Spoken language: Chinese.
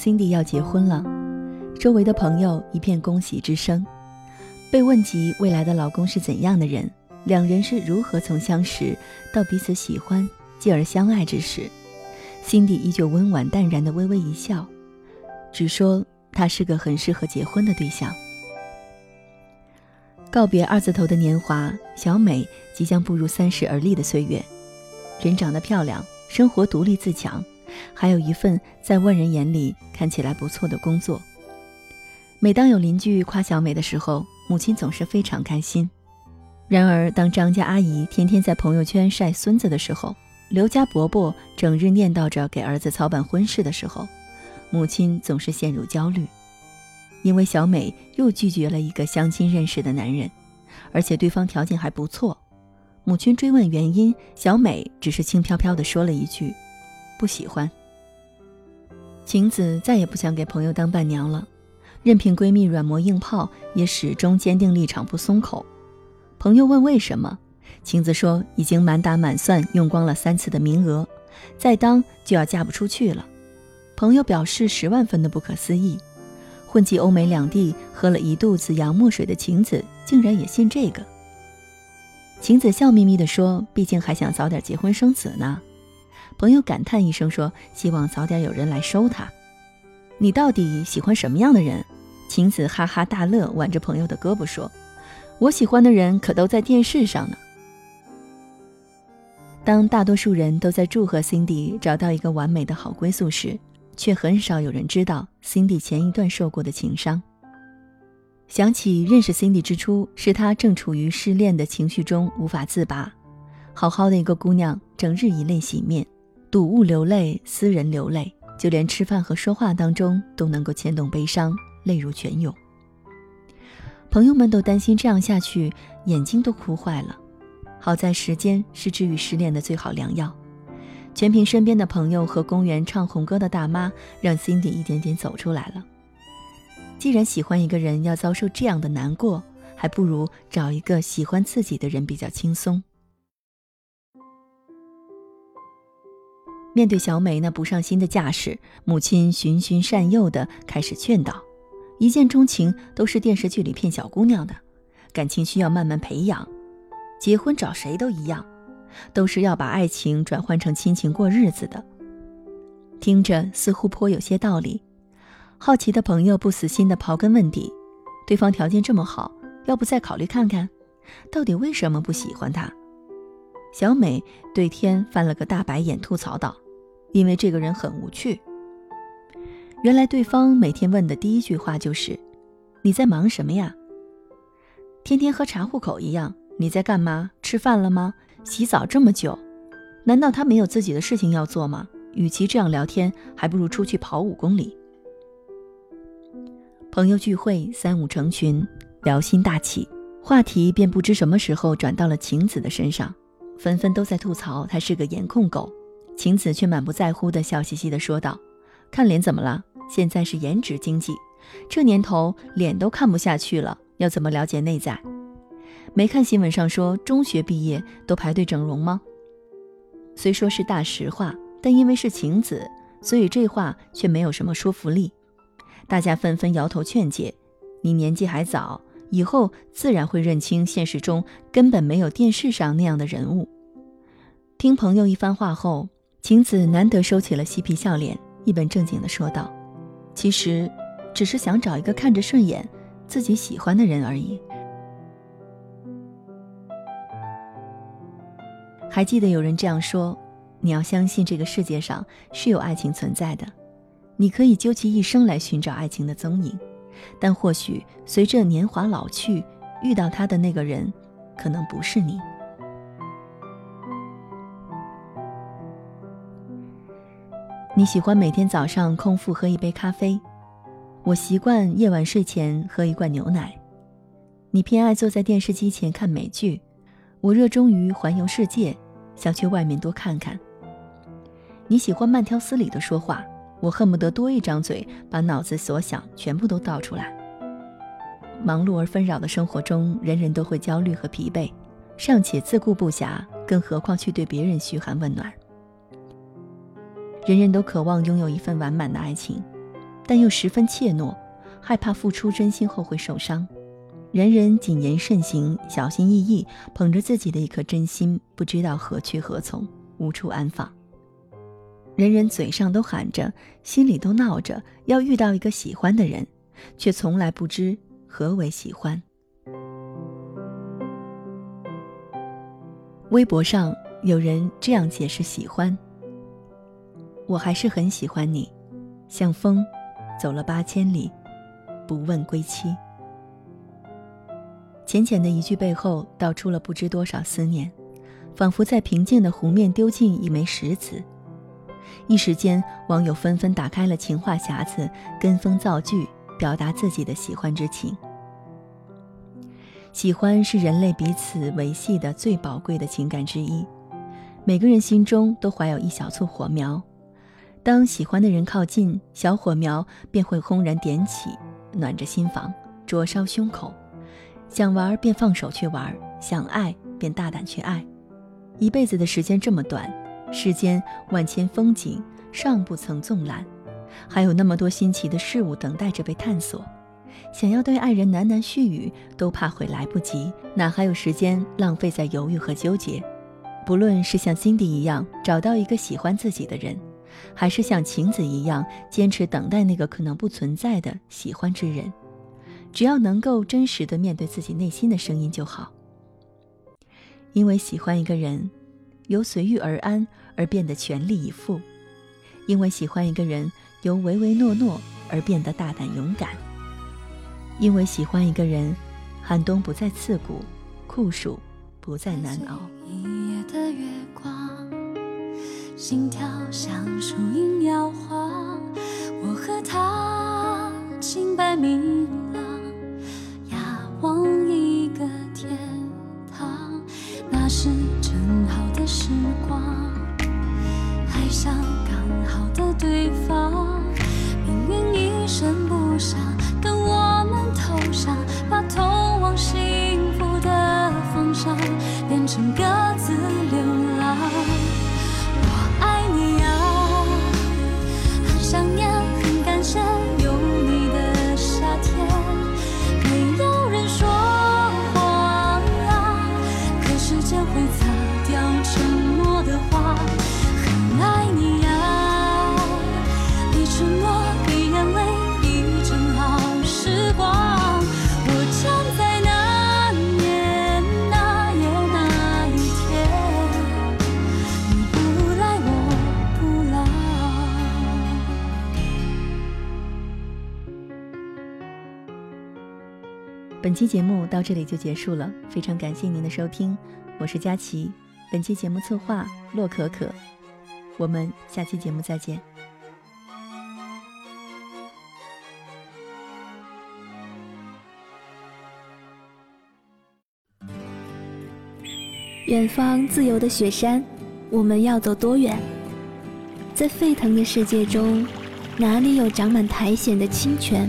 ，Cindy 要结婚了，周围的朋友一片恭喜之声。被问及未来的老公是怎样的人，两人是如何从相识到彼此喜欢，继而相爱之时，Cindy 依旧温婉淡然的微微一笑，只说他是个很适合结婚的对象。告别二字头的年华，小美即将步入三十而立的岁月，人长得漂亮，生活独立自强，还有一份在外人眼里看起来不错的工作。每当有邻居夸小美的时候，母亲总是非常开心。然而，当张家阿姨天天在朋友圈晒孙子的时候，刘家伯伯整日念叨着给儿子操办婚事的时候，母亲总是陷入焦虑。因为小美又拒绝了一个相亲认识的男人，而且对方条件还不错。母亲追问原因，小美只是轻飘飘地说了一句：“不喜欢。”晴子再也不想给朋友当伴娘了，任凭闺蜜软磨硬泡，也始终坚定立场不松口。朋友问为什么，晴子说已经满打满算用光了三次的名额，再当就要嫁不出去了。朋友表示十万分的不可思议。混迹欧美两地，喝了一肚子洋墨水的晴子，竟然也信这个。晴子笑眯眯地说：“毕竟还想早点结婚生子呢。”朋友感叹一声说：“希望早点有人来收他。”你到底喜欢什么样的人？晴子哈哈大乐，挽着朋友的胳膊说：“我喜欢的人可都在电视上呢。”当大多数人都在祝贺 Cindy 找到一个完美的好归宿时，却很少有人知道 Cindy 前一段受过的情伤。想起认识 Cindy 之初，是她正处于失恋的情绪中无法自拔，好好的一个姑娘，整日以泪洗面，睹物流泪，思人流泪，就连吃饭和说话当中都能够牵动悲伤，泪如泉涌。朋友们都担心这样下去，眼睛都哭坏了。好在时间是治愈失恋的最好良药。全凭身边的朋友和公园唱红歌的大妈，让 Cindy 一点点走出来了。既然喜欢一个人要遭受这样的难过，还不如找一个喜欢自己的人比较轻松。面对小美那不上心的架势，母亲循循善诱的开始劝导：一见钟情都是电视剧里骗小姑娘的，感情需要慢慢培养，结婚找谁都一样。都是要把爱情转换成亲情过日子的，听着似乎颇有些道理。好奇的朋友不死心的刨根问底，对方条件这么好，要不再考虑看看？到底为什么不喜欢他？小美对天翻了个大白眼，吐槽道：“因为这个人很无趣。”原来对方每天问的第一句话就是：“你在忙什么呀？”天天和查户口一样，你在干嘛？吃饭了吗？洗澡这么久，难道他没有自己的事情要做吗？与其这样聊天，还不如出去跑五公里。朋友聚会，三五成群，聊心大起，话题便不知什么时候转到了晴子的身上，纷纷都在吐槽他是个颜控狗。晴子却满不在乎的笑嘻嘻的说道：“看脸怎么了？现在是颜值经济，这年头脸都看不下去了，要怎么了解内在？”没看新闻上说中学毕业都排队整容吗？虽说是大实话，但因为是晴子，所以这话却没有什么说服力。大家纷纷摇头劝解：“你年纪还早，以后自然会认清现实中根本没有电视上那样的人物。”听朋友一番话后，晴子难得收起了嬉皮笑脸，一本正经地说道：“其实，只是想找一个看着顺眼、自己喜欢的人而已。”还记得有人这样说：“你要相信这个世界上是有爱情存在的，你可以究其一生来寻找爱情的踪影，但或许随着年华老去，遇到他的那个人，可能不是你。”你喜欢每天早上空腹喝一杯咖啡，我习惯夜晚睡前喝一罐牛奶。你偏爱坐在电视机前看美剧。我热衷于环游世界，想去外面多看看。你喜欢慢条斯理的说话，我恨不得多一张嘴，把脑子所想全部都倒出来。忙碌而纷扰的生活中，人人都会焦虑和疲惫，尚且自顾不暇，更何况去对别人嘘寒问暖。人人都渴望拥有一份完满的爱情，但又十分怯懦，害怕付出真心后会受伤。人人谨言慎行，小心翼翼，捧着自己的一颗真心，不知道何去何从，无处安放。人人嘴上都喊着，心里都闹着要遇到一个喜欢的人，却从来不知何为喜欢。微博上有人这样解释喜欢：我还是很喜欢你，像风，走了八千里，不问归期。浅浅的一句背后，道出了不知多少思念，仿佛在平静的湖面丢进一枚石子。一时间，网友纷纷打开了情话匣子，跟风造句，表达自己的喜欢之情。喜欢是人类彼此维系的最宝贵的情感之一，每个人心中都怀有一小簇火苗，当喜欢的人靠近，小火苗便会轰然点起，暖着心房，灼烧胸口。想玩便放手去玩，想爱便大胆去爱。一辈子的时间这么短，世间万千风景尚不曾纵览，还有那么多新奇的事物等待着被探索。想要对爱人喃喃絮语，都怕会来不及，哪还有时间浪费在犹豫和纠结？不论是像辛迪一样找到一个喜欢自己的人，还是像晴子一样坚持等待那个可能不存在的喜欢之人。只要能够真实的面对自己内心的声音就好。因为喜欢一个人，由随遇而安而变得全力以赴；因为喜欢一个人，由唯唯诺诺而变得大胆勇敢；因为喜欢一个人，寒冬不再刺骨，酷暑不再难熬。一夜的月光，心跳像树影摇晃，我和他清白明本期节目到这里就结束了，非常感谢您的收听，我是佳琪。本期节目策划洛可可，我们下期节目再见。远方自由的雪山，我们要走多远？在沸腾的世界中，哪里有长满苔藓的清泉？